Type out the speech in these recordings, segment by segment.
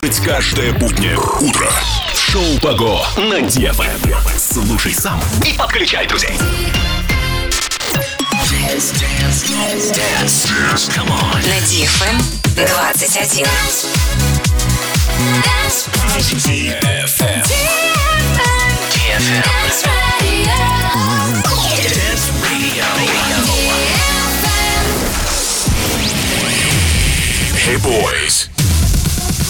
Каждое буднее утро. Шоу Паго на DFM. Слушай сам и подключай друзей. Dance, dance, dance, dance, dance, come on. На DFM 21. DFM. DFM. Dance Radio. Hey boys.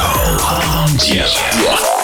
Dance Hall. DFM.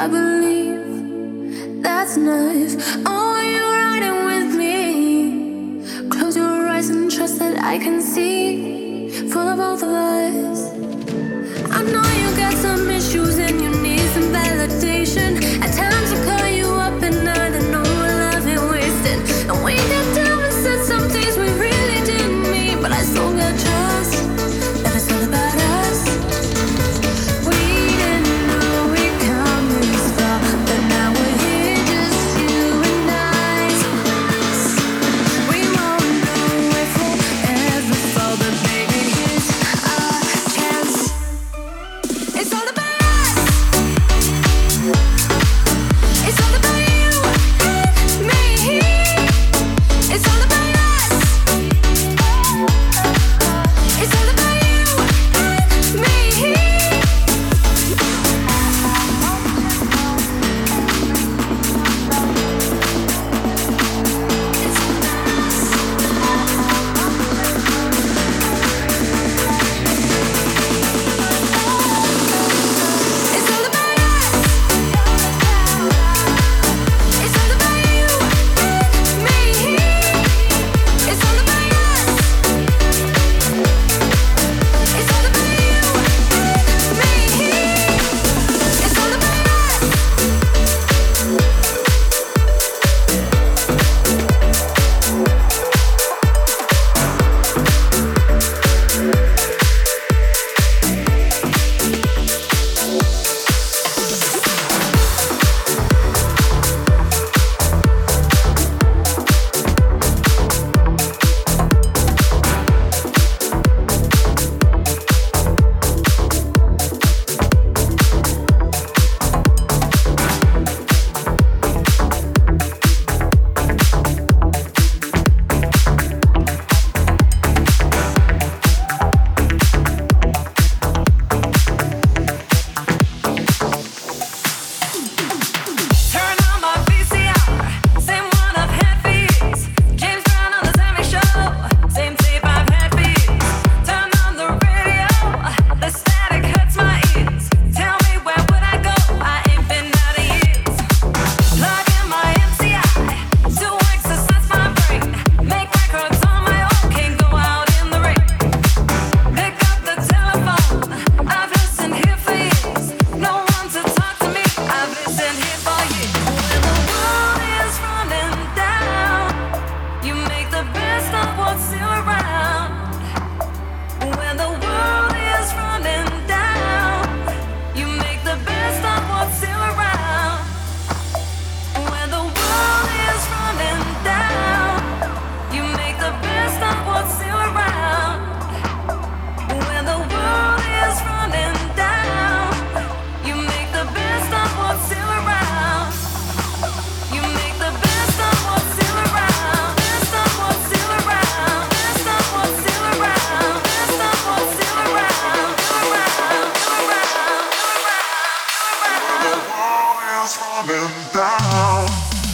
I believe that's nice. Oh, you're riding with me. Close your eyes and trust that I can see. Full of both of us. I know you got some issues and you need some validation. falling down.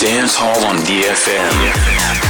Dance Hall on DFM.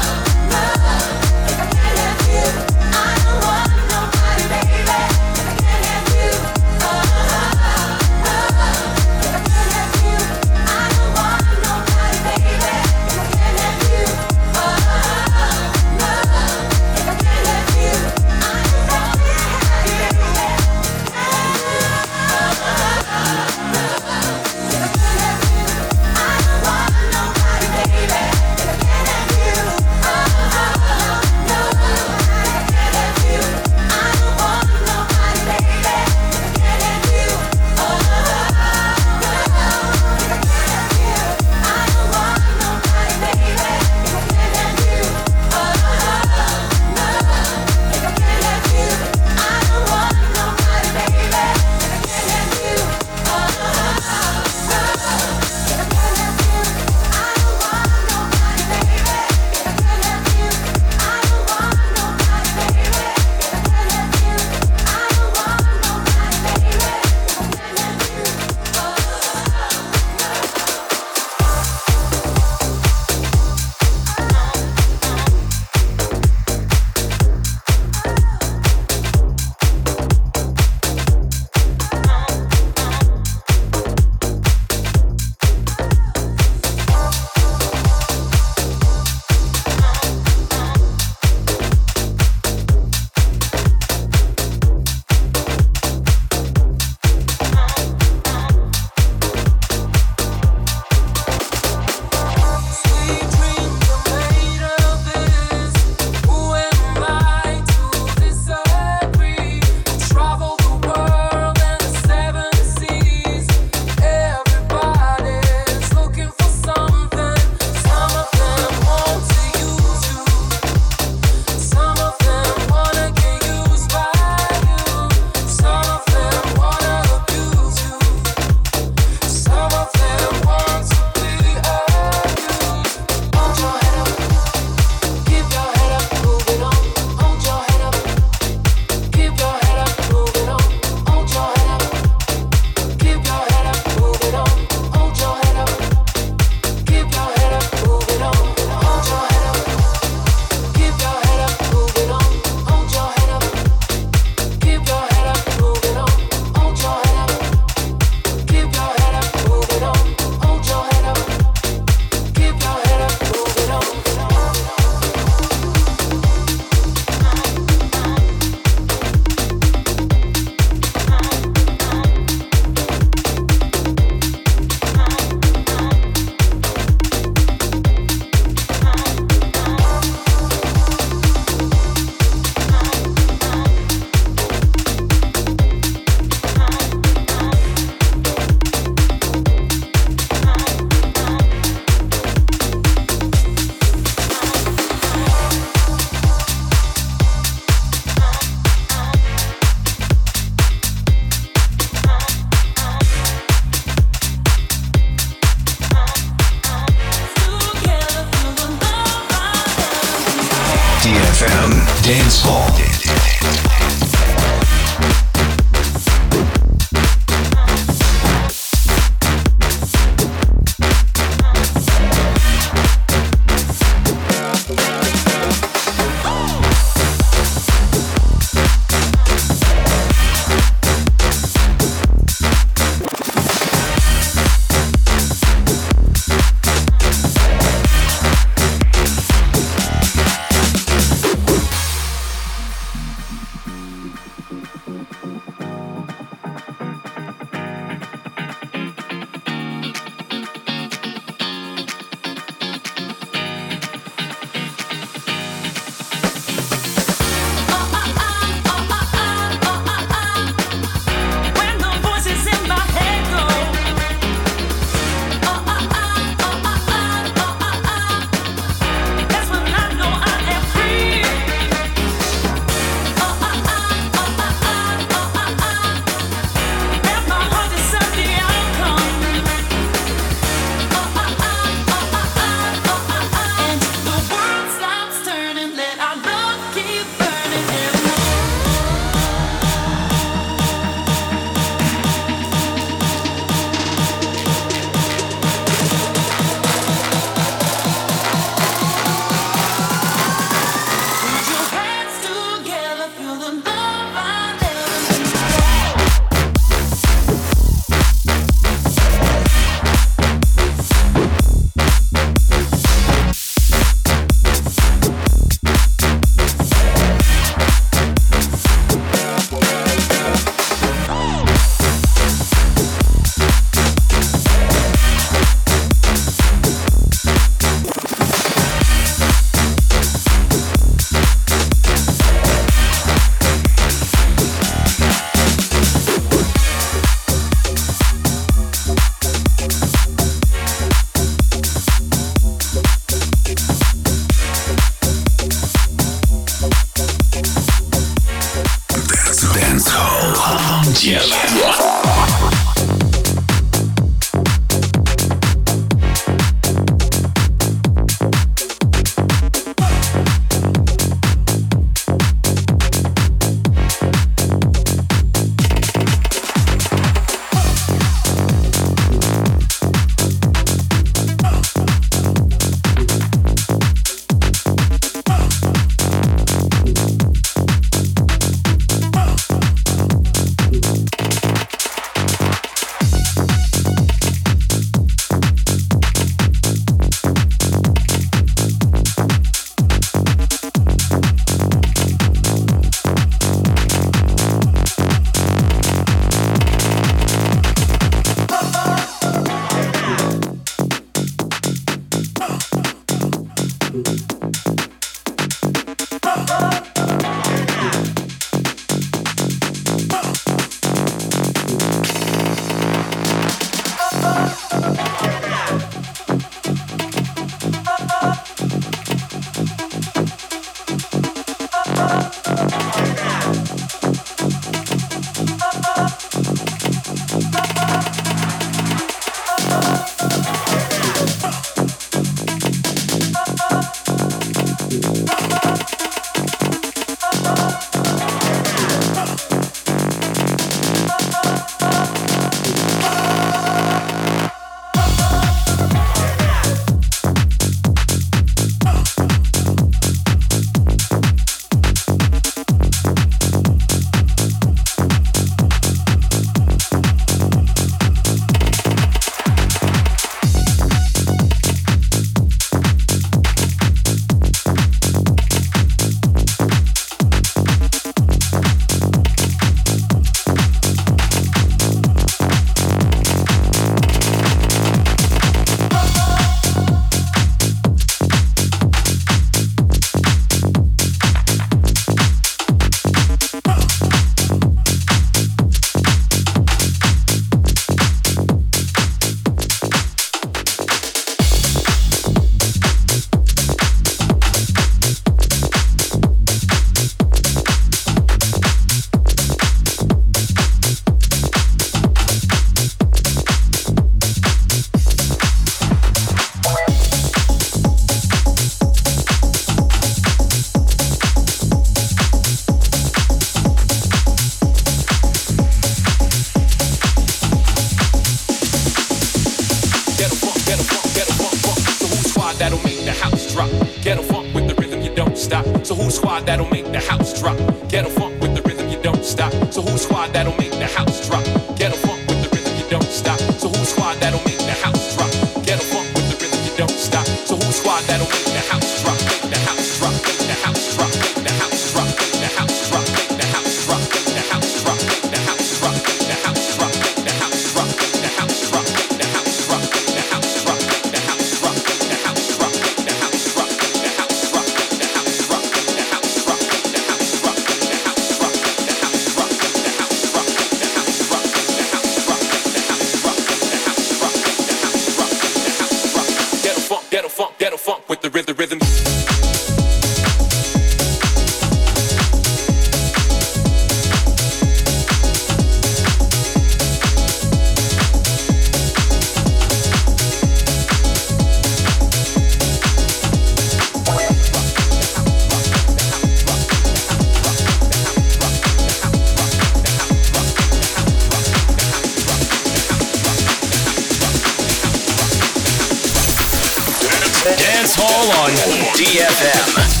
on DFM.